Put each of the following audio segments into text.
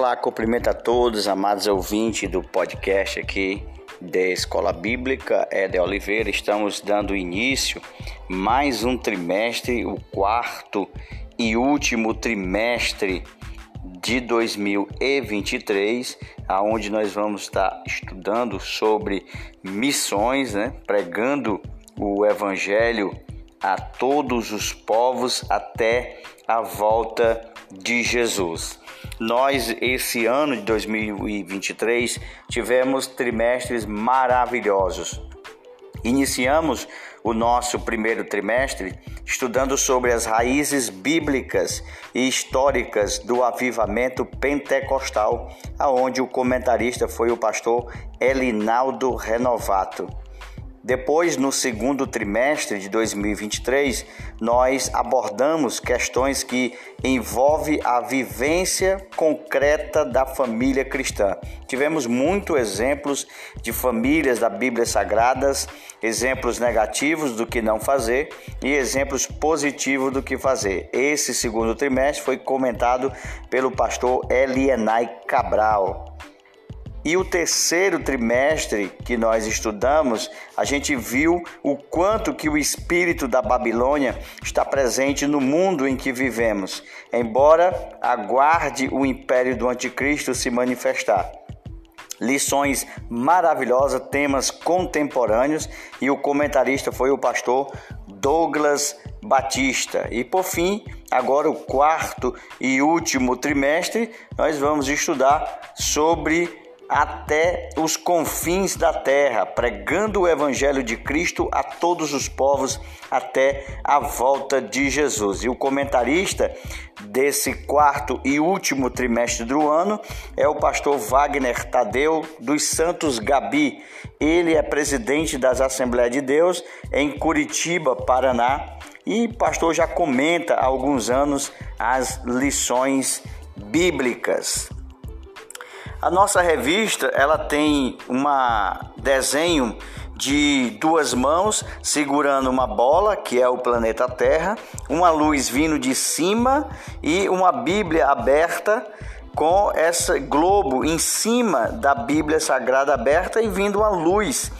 Olá, cumprimento a todos, amados ouvintes do podcast aqui da Escola Bíblica é de Oliveira. Estamos dando início mais um trimestre, o quarto e último trimestre de 2023, aonde nós vamos estar estudando sobre missões, né? pregando o evangelho a todos os povos até a volta de Jesus. Nós, esse ano de 2023, tivemos trimestres maravilhosos. Iniciamos o nosso primeiro trimestre estudando sobre as raízes bíblicas e históricas do avivamento pentecostal, aonde o comentarista foi o pastor Elinaldo Renovato. Depois, no segundo trimestre de 2023, nós abordamos questões que envolvem a vivência concreta da família cristã. Tivemos muitos exemplos de famílias da Bíblia Sagradas, exemplos negativos do que não fazer e exemplos positivos do que fazer. Esse segundo trimestre foi comentado pelo pastor Elienay Cabral. E o terceiro trimestre que nós estudamos, a gente viu o quanto que o espírito da Babilônia está presente no mundo em que vivemos, embora aguarde o império do anticristo se manifestar. Lições maravilhosas, temas contemporâneos e o comentarista foi o pastor Douglas Batista. E por fim, agora o quarto e último trimestre, nós vamos estudar sobre até os confins da terra, pregando o evangelho de Cristo a todos os povos até a volta de Jesus. E o comentarista desse quarto e último trimestre do ano é o pastor Wagner Tadeu dos Santos Gabi. Ele é presidente das Assembleias de Deus em Curitiba, Paraná, e pastor já comenta há alguns anos as lições bíblicas. A nossa revista ela tem um desenho de duas mãos segurando uma bola, que é o planeta Terra, uma luz vindo de cima e uma Bíblia aberta com esse globo em cima da Bíblia Sagrada aberta e vindo uma luz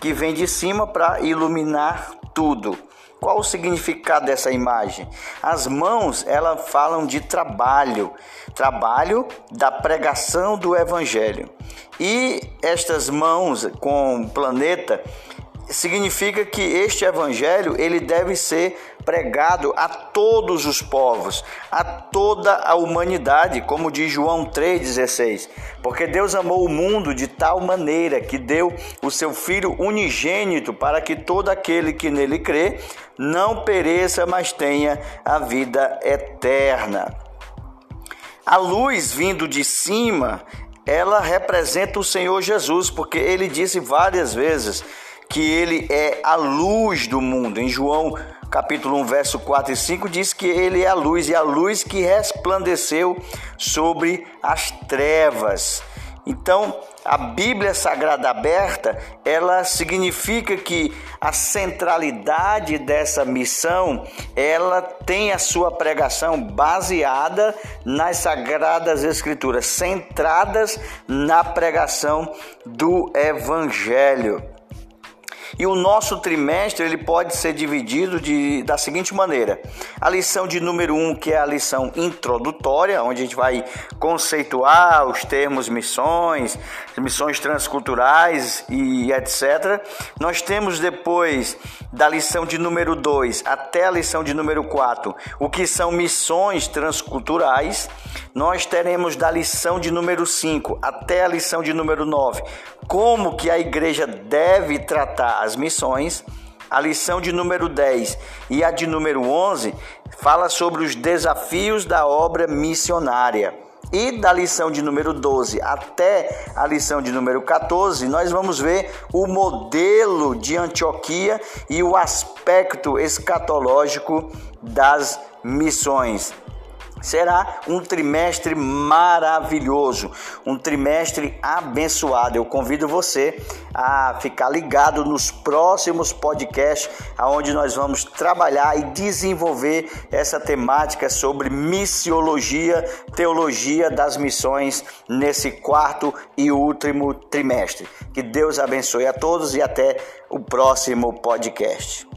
que vem de cima para iluminar tudo. Qual o significado dessa imagem? As mãos, elas falam de trabalho, trabalho da pregação do evangelho. E estas mãos com o planeta significa que este evangelho ele deve ser pregado a todos os povos, a toda a humanidade, como diz João 3:16. Porque Deus amou o mundo de tal maneira que deu o seu filho unigênito para que todo aquele que nele crê não pereça, mas tenha a vida eterna. A luz vindo de cima, ela representa o Senhor Jesus, porque ele disse várias vezes: que ele é a luz do mundo. Em João capítulo 1, verso 4 e 5 diz que ele é a luz e a luz que resplandeceu sobre as trevas. Então, a Bíblia Sagrada aberta, ela significa que a centralidade dessa missão, ela tem a sua pregação baseada nas sagradas escrituras, centradas na pregação do evangelho. E o nosso trimestre ele pode ser dividido de, da seguinte maneira: a lição de número 1, um, que é a lição introdutória, onde a gente vai conceituar os termos missões, missões transculturais e etc. Nós temos depois da lição de número 2 até a lição de número 4, o que são missões transculturais. Nós teremos da lição de número 5 até a lição de número 9, como que a igreja deve tratar as missões. A lição de número 10 e a de número 11 fala sobre os desafios da obra missionária. E da lição de número 12 até a lição de número 14, nós vamos ver o modelo de Antioquia e o aspecto escatológico das missões. Será um trimestre maravilhoso, um trimestre abençoado. Eu convido você a ficar ligado nos próximos podcasts, aonde nós vamos trabalhar e desenvolver essa temática sobre missiologia, teologia das missões nesse quarto e último trimestre. Que Deus abençoe a todos e até o próximo podcast.